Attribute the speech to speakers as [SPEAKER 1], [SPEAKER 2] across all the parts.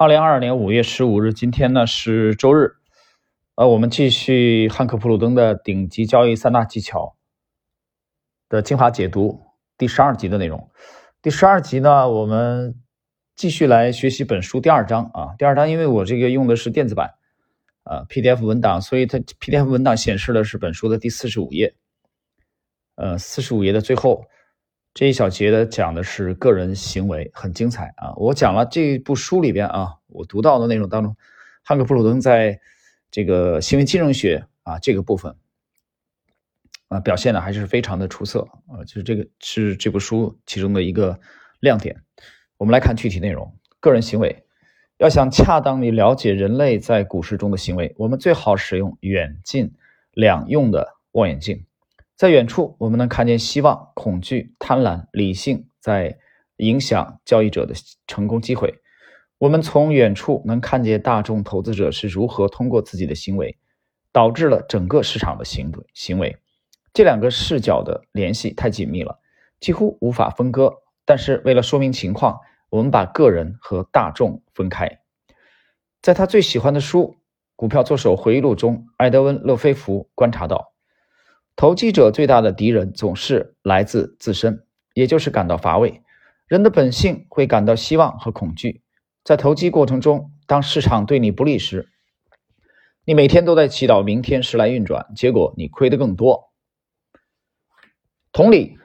[SPEAKER 1] 二零二二年五月十五日，今天呢是周日，呃，我们继续汉克普鲁登的顶级交易三大技巧的精华解读第十二集的内容。第十二集呢，我们继续来学习本书第二章啊。第二章，因为我这个用的是电子版，呃，PDF 文档，所以它 PDF 文档显示的是本书的第四十五页，呃，四十五页的最后。这一小节的讲的是个人行为，很精彩啊！我讲了这部书里边啊，我读到的内容当中，汉克·布鲁登在这个行为金融学啊这个部分啊表现的还是非常的出色啊，就是这个是这部书其中的一个亮点。我们来看具体内容：个人行为要想恰当地了解人类在股市中的行为，我们最好使用远近两用的望远镜。在远处，我们能看见希望、恐惧、贪婪、理性在影响交易者的成功机会。我们从远处能看见大众投资者是如何通过自己的行为，导致了整个市场的行行为。这两个视角的联系太紧密了，几乎无法分割。但是为了说明情况，我们把个人和大众分开。在他最喜欢的书《股票作手回忆录》中，埃德温·勒菲弗观察到。投机者最大的敌人总是来自自身，也就是感到乏味。人的本性会感到希望和恐惧。在投机过程中，当市场对你不利时，你每天都在祈祷明天时来运转，结果你亏得更多。同理，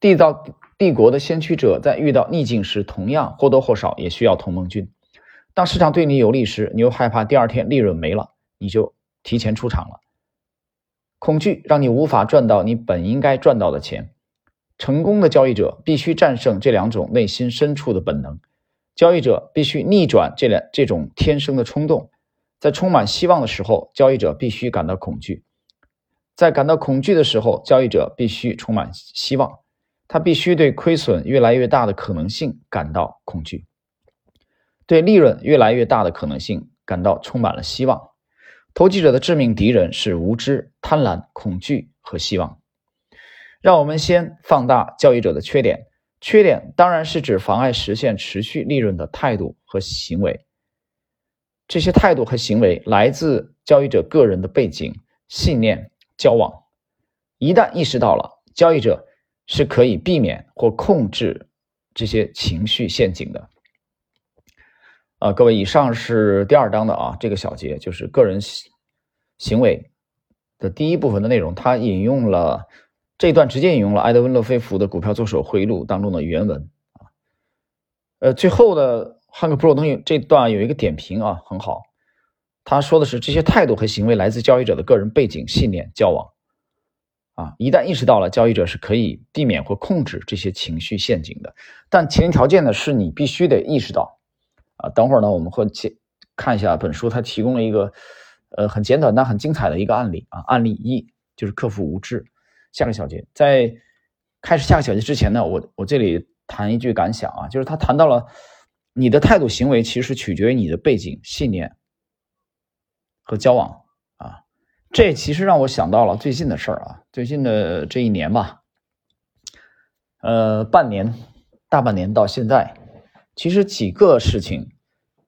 [SPEAKER 1] 缔造帝国的先驱者在遇到逆境时，同样或多或少也需要同盟军。当市场对你有利时，你又害怕第二天利润没了，你就提前出场了。恐惧让你无法赚到你本应该赚到的钱。成功的交易者必须战胜这两种内心深处的本能。交易者必须逆转这两这种天生的冲动。在充满希望的时候，交易者必须感到恐惧；在感到恐惧的时候，交易者必须充满希望。他必须对亏损越来越大的可能性感到恐惧，对利润越来越大的可能性感到充满了希望。投机者的致命敌人是无知、贪婪、恐惧和希望。让我们先放大交易者的缺点。缺点当然是指妨碍实现持续利润的态度和行为。这些态度和行为来自交易者个人的背景、信念、交往。一旦意识到了，交易者是可以避免或控制这些情绪陷阱的。啊，各位，以上是第二章的啊，这个小节就是个人行为的第一部分的内容。他引用了这段，直接引用了埃德温·勒菲弗的《股票作手回忆录》当中的原文啊。呃，最后的汉克·普鲁登这段有一个点评啊，很好。他说的是这些态度和行为来自交易者的个人背景、信念、交往啊。一旦意识到了，交易者是可以避免或控制这些情绪陷阱的，但前提条件呢，是你必须得意识到。啊，等会儿呢，我们会去看一下本书，它提供了一个呃很简短但很精彩的一个案例啊。案例一就是克服无知。下个小节，在开始下个小节之前呢，我我这里谈一句感想啊，就是他谈到了你的态度行为其实取决于你的背景、信念和交往啊。这其实让我想到了最近的事儿啊，最近的这一年吧，呃，半年大半年到现在。其实几个事情，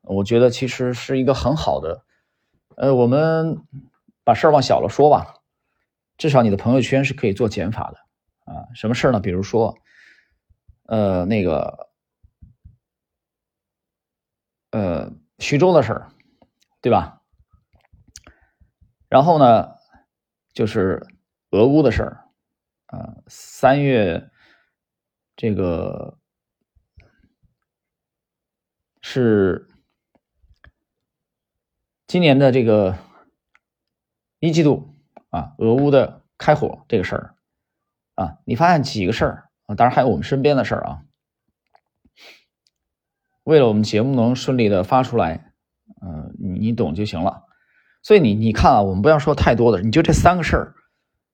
[SPEAKER 1] 我觉得其实是一个很好的，呃，我们把事儿往小了说吧，至少你的朋友圈是可以做减法的啊。什么事儿呢？比如说，呃，那个，呃，徐州的事儿，对吧？然后呢，就是俄乌的事儿，啊，三月这个。是今年的这个一季度啊，俄乌的开火这个事儿啊，你发现几个事儿啊？当然还有我们身边的事儿啊。为了我们节目能顺利的发出来，嗯，你你懂就行了。所以你你看啊，我们不要说太多的，你就这三个事儿，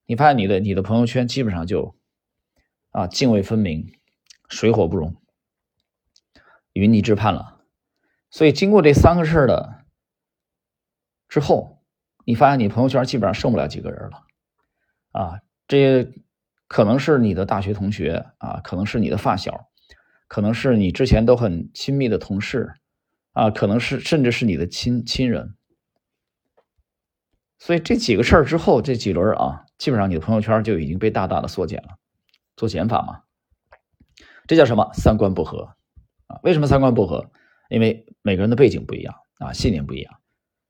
[SPEAKER 1] 你发现你的你的朋友圈基本上就啊泾渭分明，水火不容，云泥之判了。所以，经过这三个事儿的之后，你发现你朋友圈基本上剩不了几个人了，啊，这可能是你的大学同学啊，可能是你的发小，可能是你之前都很亲密的同事，啊，可能是甚至是你的亲亲人。所以这几个事儿之后，这几轮啊，基本上你的朋友圈就已经被大大的缩减了，做减法嘛。这叫什么？三观不合啊？为什么三观不合？因为每个人的背景不一样啊，信念不一样。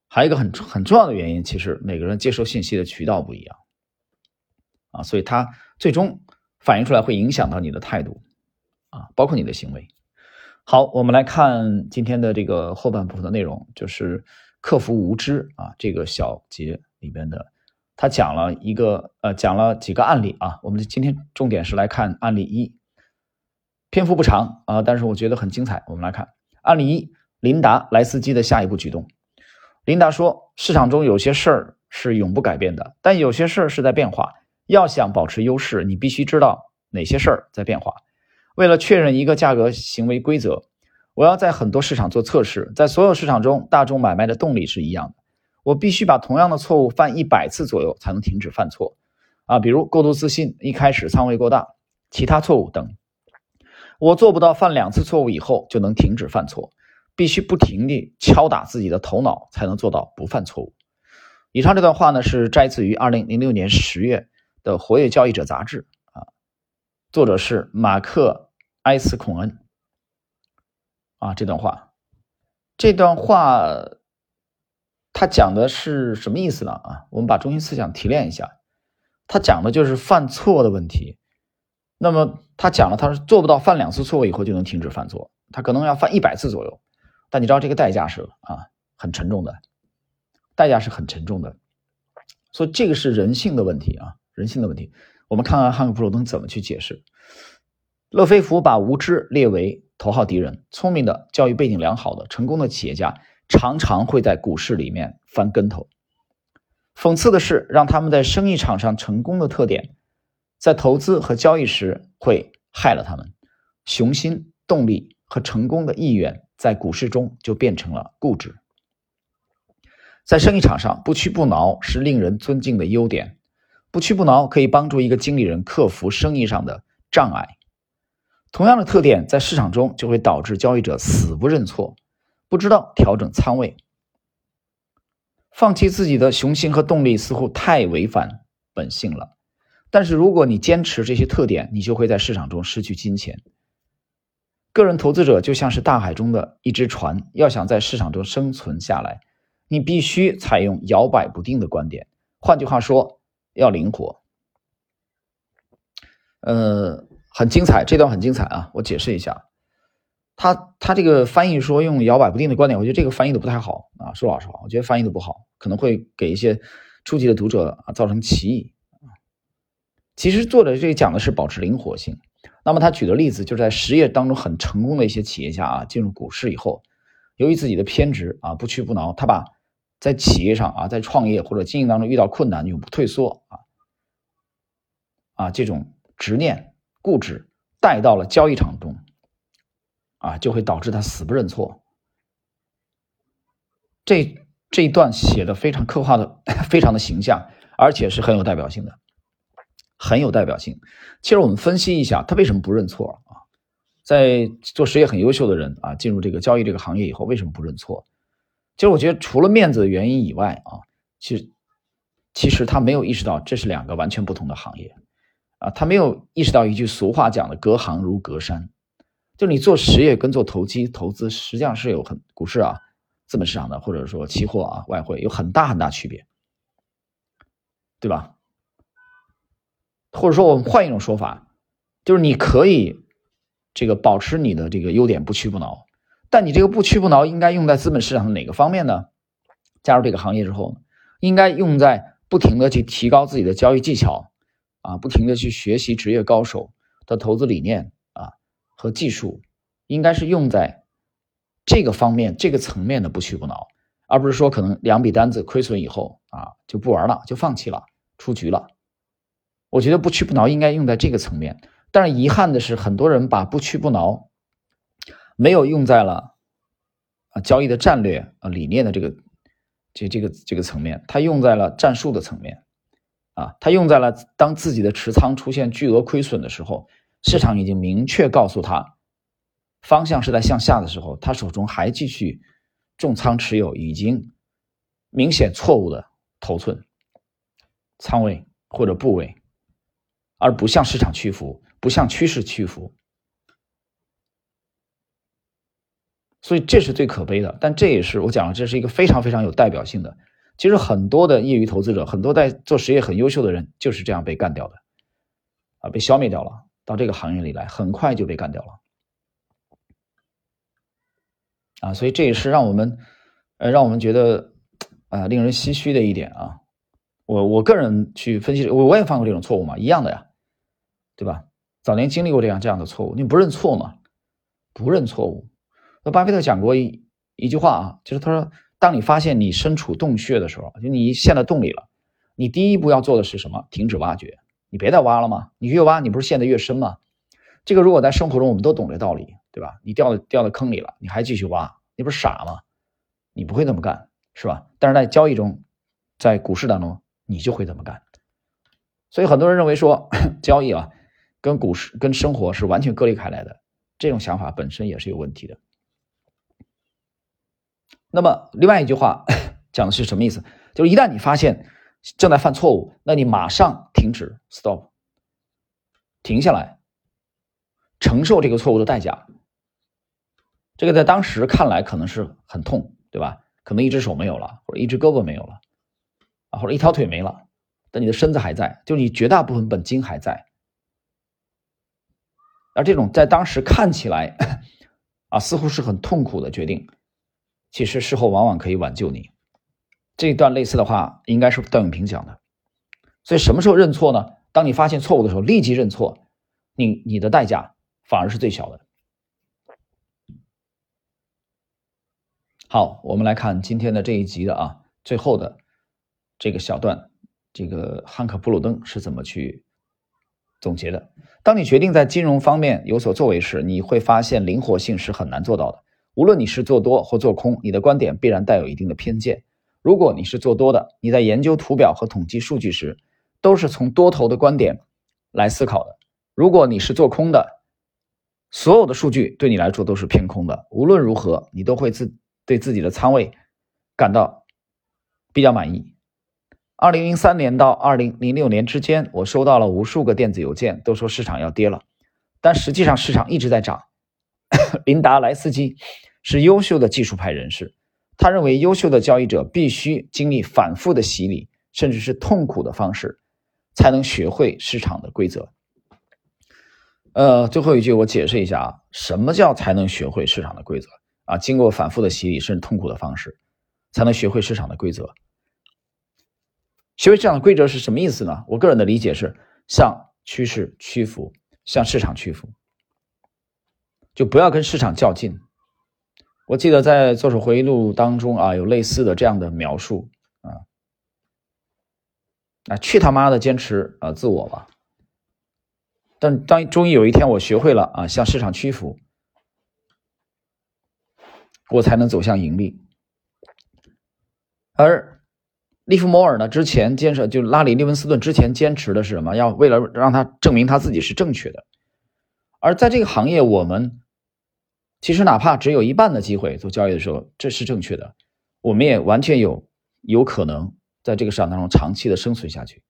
[SPEAKER 1] 还有一个很很重要的原因，其实每个人接受信息的渠道不一样啊，所以它最终反映出来会影响到你的态度啊，包括你的行为。好，我们来看今天的这个后半部分的内容，就是克服无知啊这个小节里边的，他讲了一个呃讲了几个案例啊，我们今天重点是来看案例一，篇幅不长啊，但是我觉得很精彩。我们来看案例一，琳达莱斯基的下一步举动。琳达说：“市场中有些事儿是永不改变的，但有些事儿是在变化。要想保持优势，你必须知道哪些事儿在变化。为了确认一个价格行为规则，我要在很多市场做测试。在所有市场中，大众买卖的动力是一样的。我必须把同样的错误犯一百次左右，才能停止犯错。啊，比如过度自信，一开始仓位过大，其他错误等。我做不到犯两次错误以后就能停止犯错。”必须不停地敲打自己的头脑，才能做到不犯错误。以上这段话呢，是摘自于二零零六年十月的《活跃交易者》杂志啊，作者是马克·埃斯孔恩啊。这段话，这段话他讲的是什么意思呢？啊，我们把中心思想提炼一下，他讲的就是犯错的问题。那么他讲了，他是做不到犯两次错误以后就能停止犯错，他可能要犯一百次左右。但你知道这个代价是啊，很沉重的，代价是很沉重的，所以这个是人性的问题啊，人性的问题。我们看看汉克·普鲁登怎么去解释。勒菲弗把无知列为头号敌人，聪明的、教育背景良好的、成功的企业家常常会在股市里面翻跟头。讽刺的是，让他们在生意场上成功的特点，在投资和交易时会害了他们。雄心、动力和成功的意愿。在股市中就变成了固执。在生意场上，不屈不挠是令人尊敬的优点。不屈不挠可以帮助一个经理人克服生意上的障碍。同样的特点在市场中就会导致交易者死不认错，不知道调整仓位，放弃自己的雄心和动力，似乎太违反本性了。但是如果你坚持这些特点，你就会在市场中失去金钱。个人投资者就像是大海中的一只船，要想在市场中生存下来，你必须采用摇摆不定的观点。换句话说，要灵活。呃，很精彩，这段很精彩啊！我解释一下，他他这个翻译说用摇摆不定的观点，我觉得这个翻译的不太好啊。说老实话，我觉得翻译的不好，可能会给一些初级的读者啊造成歧义其实作者这里讲的是保持灵活性。那么他举的例子就是在实业当中很成功的一些企业家啊，进入股市以后，由于自己的偏执啊，不屈不挠，他把在企业上啊，在创业或者经营当中遇到困难永不退缩啊，啊这种执念固执带到了交易场中，啊就会导致他死不认错。这这一段写的非常刻画的 非常的形象，而且是很有代表性的。很有代表性。其实我们分析一下，他为什么不认错啊？在做实业很优秀的人啊，进入这个交易这个行业以后，为什么不认错？其实我觉得，除了面子的原因以外啊，其实其实他没有意识到这是两个完全不同的行业啊。他没有意识到一句俗话讲的“隔行如隔山”，就你做实业跟做投机投资，实际上是有很股市啊、资本市场的，或者说期货啊、外汇有很大很大区别，对吧？或者说，我们换一种说法，就是你可以这个保持你的这个优点，不屈不挠。但你这个不屈不挠应该用在资本市场的哪个方面呢？加入这个行业之后，应该用在不停的去提高自己的交易技巧啊，不停的去学习职业高手的投资理念啊和技术，应该是用在这个方面、这个层面的不屈不挠，而不是说可能两笔单子亏损以后啊就不玩了，就放弃了，出局了。我觉得不屈不挠应该用在这个层面，但是遗憾的是，很多人把不屈不挠没有用在了啊交易的战略啊理念的这个这这个这个层面，他用在了战术的层面啊，他用在了当自己的持仓出现巨额亏损的时候，市场已经明确告诉他方向是在向下的时候，他手中还继续重仓持有已经明显错误的头寸、仓位或者部位，而不向市场屈服，不向趋势屈服。所以这是最可悲的，但这也是我讲了，这是一个非常非常有代表性的。其实很多的业余投资者，很多在做实业很优秀的人，就是这样被干掉的，啊，被消灭掉了。到这个行业里来，很快就被干掉了。啊，所以这也是让我们，呃，让我们觉得，啊，令人唏嘘的一点啊。我我个人去分析，我我也犯过这种错误嘛，一样的呀，对吧？早年经历过这样这样的错误，你不认错吗？不认错误。那巴菲特讲过一一句话啊，就是他说，当你发现你身处洞穴的时候，就你陷在洞里了，你第一步要做的是什么？停止挖掘，你别再挖了嘛。你越挖，你不是陷得越深吗？这个如果在生活中我们都懂这道理。对吧？你掉掉到坑里了，你还继续挖，你不是傻吗？你不会这么干，是吧？但是在交易中，在股市当中，你就会这么干。所以很多人认为说，交易啊，跟股市、跟生活是完全割离开来的，这种想法本身也是有问题的。那么，另外一句话 讲的是什么意思？就是一旦你发现正在犯错误，那你马上停止，stop，停下来，承受这个错误的代价。这个在当时看来可能是很痛，对吧？可能一只手没有了，或者一只胳膊没有了，啊，或者一条腿没了，但你的身子还在，就你绝大部分本金还在。而这种在当时看起来，啊，似乎是很痛苦的决定，其实事后往往可以挽救你。这一段类似的话，应该是段永平讲的。所以什么时候认错呢？当你发现错误的时候，立即认错，你你的代价反而是最小的。好，我们来看今天的这一集的啊，最后的这个小段，这个汉克·布鲁登是怎么去总结的？当你决定在金融方面有所作为时，你会发现灵活性是很难做到的。无论你是做多或做空，你的观点必然带有一定的偏见。如果你是做多的，你在研究图表和统计数据时，都是从多头的观点来思考的；如果你是做空的，所有的数据对你来说都是偏空的。无论如何，你都会自。对自己的仓位感到比较满意。二零零三年到二零零六年之间，我收到了无数个电子邮件，都说市场要跌了，但实际上市场一直在涨。林达莱斯基是优秀的技术派人士，他认为优秀的交易者必须经历反复的洗礼，甚至是痛苦的方式，才能学会市场的规则。呃，最后一句我解释一下啊，什么叫才能学会市场的规则？啊，经过反复的洗礼，甚至痛苦的方式，才能学会市场的规则。学会市场的规则是什么意思呢？我个人的理解是向趋势屈服，向市场屈服，就不要跟市场较劲。我记得在《作手回忆录》当中啊，有类似的这样的描述啊，啊，去他妈的坚持啊自我吧！但当终于有一天我学会了啊，向市场屈服。我才能走向盈利，而利弗莫尔呢？之前坚持就拉里·利文斯顿之前坚持的是什么？要为了让他证明他自己是正确的。而在这个行业，我们其实哪怕只有一半的机会做交易的时候，这是正确的，我们也完全有有可能在这个市场当中长期的生存下去。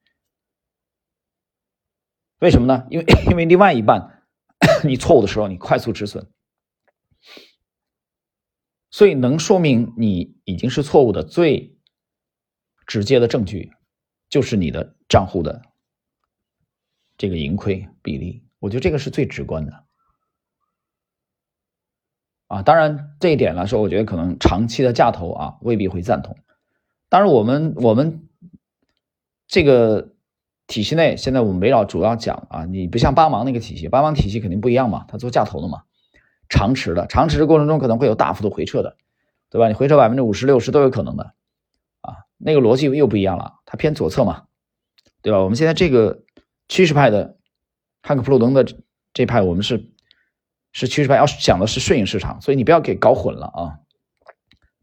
[SPEAKER 1] 为什么呢？因为因为另外一半 你错误的时候，你快速止损。所以，能说明你已经是错误的最直接的证据，就是你的账户的这个盈亏比例。我觉得这个是最直观的。啊，当然这一点来说，我觉得可能长期的价投啊未必会赞同。当然，我们我们这个体系内，现在我们围绕主要讲啊，你不像八芒那个体系，八芒体系肯定不一样嘛，他做价投的嘛。长持的，长持的过程中可能会有大幅度回撤的，对吧？你回撤百分之五十、六十都有可能的，那个逻辑又不一样了，它偏左侧嘛，对吧？我们现在这个趋势派的汉克·普鲁登的这派，我们是是趋势派，要讲的是顺应市场，所以你不要给搞混了啊，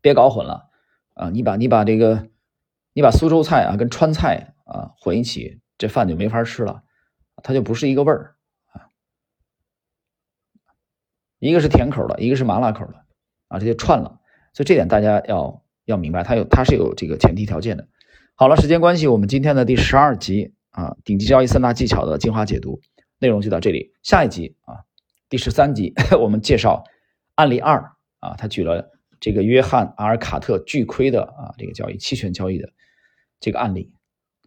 [SPEAKER 1] 别搞混了啊！你把你把这个你把苏州菜啊跟川菜啊混一起，这饭就没法吃了，它就不是一个味儿啊。一个是甜口的，一个是麻辣口的啊，这就串了，所以这点大家要要明白，它有它是有这个前提条件的。好了，时间关系，我们今天的第十二集啊，顶级交易三大技巧的精华解读内容就到这里。下一集啊，第十三集 我们介绍案例二啊，他举了这个约翰阿尔卡特巨亏的啊这个交易期权交易的这个案例。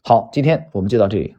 [SPEAKER 1] 好，今天我们就到这里。